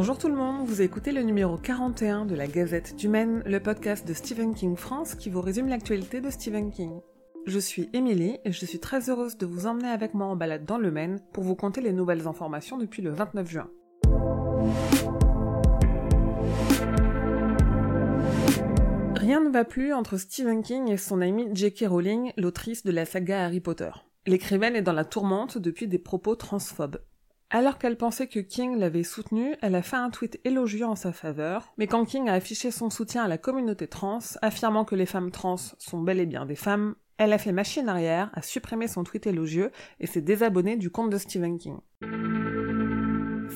Bonjour tout le monde, vous écoutez le numéro 41 de la Gazette du Maine, le podcast de Stephen King France qui vous résume l'actualité de Stephen King. Je suis Émilie et je suis très heureuse de vous emmener avec moi en balade dans le Maine pour vous conter les nouvelles informations depuis le 29 juin. Rien ne va plus entre Stephen King et son amie J.K. Rowling, l'autrice de la saga Harry Potter. L'écrivaine est dans la tourmente depuis des propos transphobes. Alors qu'elle pensait que King l'avait soutenue, elle a fait un tweet élogieux en sa faveur, mais quand King a affiché son soutien à la communauté trans, affirmant que les femmes trans sont bel et bien des femmes, elle a fait machine arrière, a supprimé son tweet élogieux et s'est désabonnée du compte de Stephen King.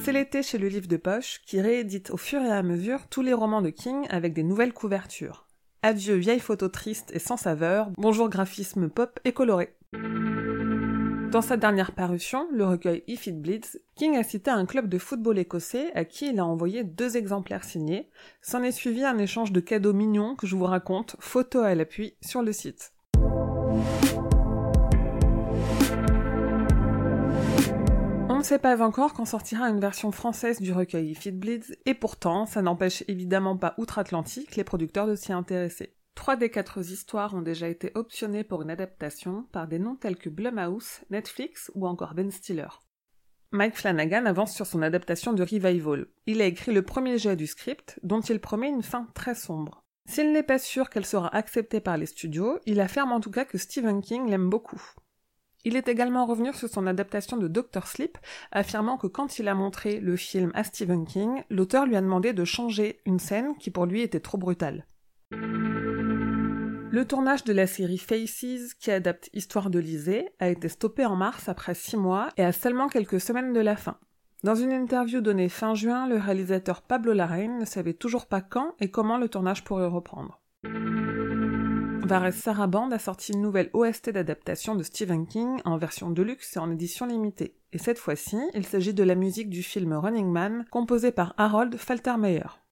C'est l'été chez le livre de poche qui réédite au fur et à mesure tous les romans de King avec des nouvelles couvertures. Adieu vieilles photos tristes et sans saveur, bonjour graphisme pop et coloré. Dans sa dernière parution, le recueil If It Bleeds, King a cité un club de football écossais à qui il a envoyé deux exemplaires signés. S'en est suivi un échange de cadeaux mignons que je vous raconte, photo à l'appui, sur le site. On ne sait pas encore quand sortira une version française du recueil If It Bleeds, et pourtant, ça n'empêche évidemment pas outre-Atlantique les producteurs de s'y intéresser. Trois des quatre histoires ont déjà été optionnées pour une adaptation par des noms tels que Blumhouse, Netflix ou encore Ben Stiller. Mike Flanagan avance sur son adaptation de Revival. Il a écrit le premier jet du script, dont il promet une fin très sombre. S'il n'est pas sûr qu'elle sera acceptée par les studios, il affirme en tout cas que Stephen King l'aime beaucoup. Il est également revenu sur son adaptation de Doctor Sleep, affirmant que quand il a montré le film à Stephen King, l'auteur lui a demandé de changer une scène qui pour lui était trop brutale. Le tournage de la série Faces, qui adapte Histoire de Lisée, a été stoppé en mars après six mois et à seulement quelques semaines de la fin. Dans une interview donnée fin juin, le réalisateur Pablo Larraín ne savait toujours pas quand et comment le tournage pourrait reprendre. Vares Sarabande a sorti une nouvelle OST d'adaptation de Stephen King en version deluxe et en édition limitée. Et cette fois-ci, il s'agit de la musique du film Running Man, composée par Harold Faltermeyer.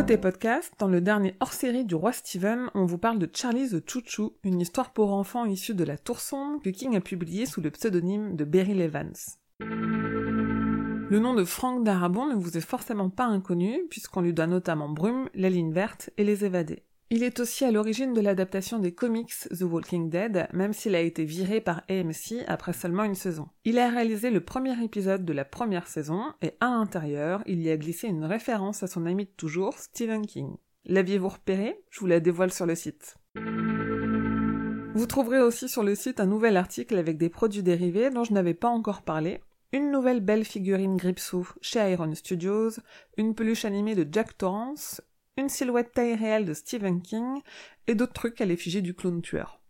Côté podcast, dans le dernier hors-série du roi Steven, on vous parle de Charlie the Choo une histoire pour enfants issue de la Tour Sombre que King a publiée sous le pseudonyme de Beryl Evans. Le nom de Frank Darabont ne vous est forcément pas inconnu, puisqu'on lui doit notamment Brume, La Ligne Verte et Les Évadés. Il est aussi à l'origine de l'adaptation des comics The Walking Dead, même s'il a été viré par AMC après seulement une saison. Il a réalisé le premier épisode de la première saison, et à l'intérieur, il y a glissé une référence à son ami de toujours, Stephen King. L'aviez-vous repéré? Je vous la dévoile sur le site. Vous trouverez aussi sur le site un nouvel article avec des produits dérivés dont je n'avais pas encore parlé, une nouvelle belle figurine Gripsou chez Iron Studios, une peluche animée de Jack Torrance, une silhouette taille réelle de Stephen King et d'autres trucs à l'effigie du clown tueur.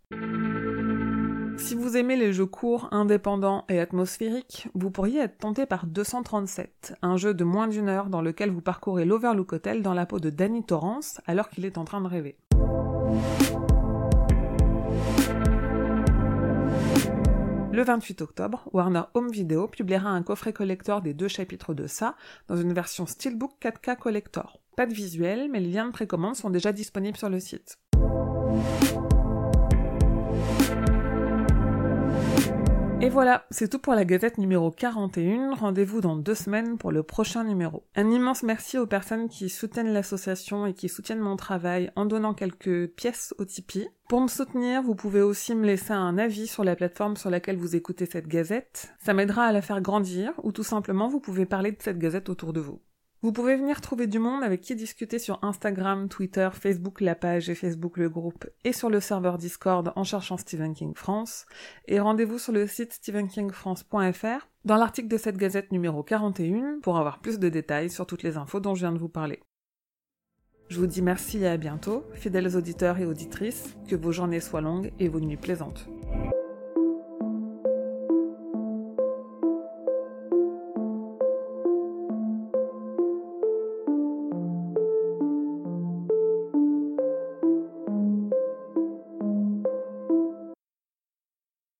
Si vous aimez les jeux courts, indépendants et atmosphériques, vous pourriez être tenté par 237, un jeu de moins d'une heure dans lequel vous parcourez l'Overlook Hotel dans la peau de Danny Torrance alors qu'il est en train de rêver. Le 28 octobre, Warner Home Video publiera un coffret collector des deux chapitres de ça dans une version Steelbook 4K collector. Pas de visuel, mais les liens de précommande sont déjà disponibles sur le site. Et voilà, c'est tout pour la Gazette numéro 41. Rendez-vous dans deux semaines pour le prochain numéro. Un immense merci aux personnes qui soutiennent l'association et qui soutiennent mon travail en donnant quelques pièces au Tipeee. Pour me soutenir, vous pouvez aussi me laisser un avis sur la plateforme sur laquelle vous écoutez cette gazette. Ça m'aidera à la faire grandir, ou tout simplement vous pouvez parler de cette gazette autour de vous. Vous pouvez venir trouver du monde avec qui discuter sur Instagram, Twitter, Facebook la page et Facebook le groupe et sur le serveur Discord en cherchant Stephen King France. Et rendez-vous sur le site stephenkingfrance.fr dans l'article de cette gazette numéro 41 pour avoir plus de détails sur toutes les infos dont je viens de vous parler. Je vous dis merci et à bientôt, fidèles auditeurs et auditrices, que vos journées soient longues et vos nuits plaisantes.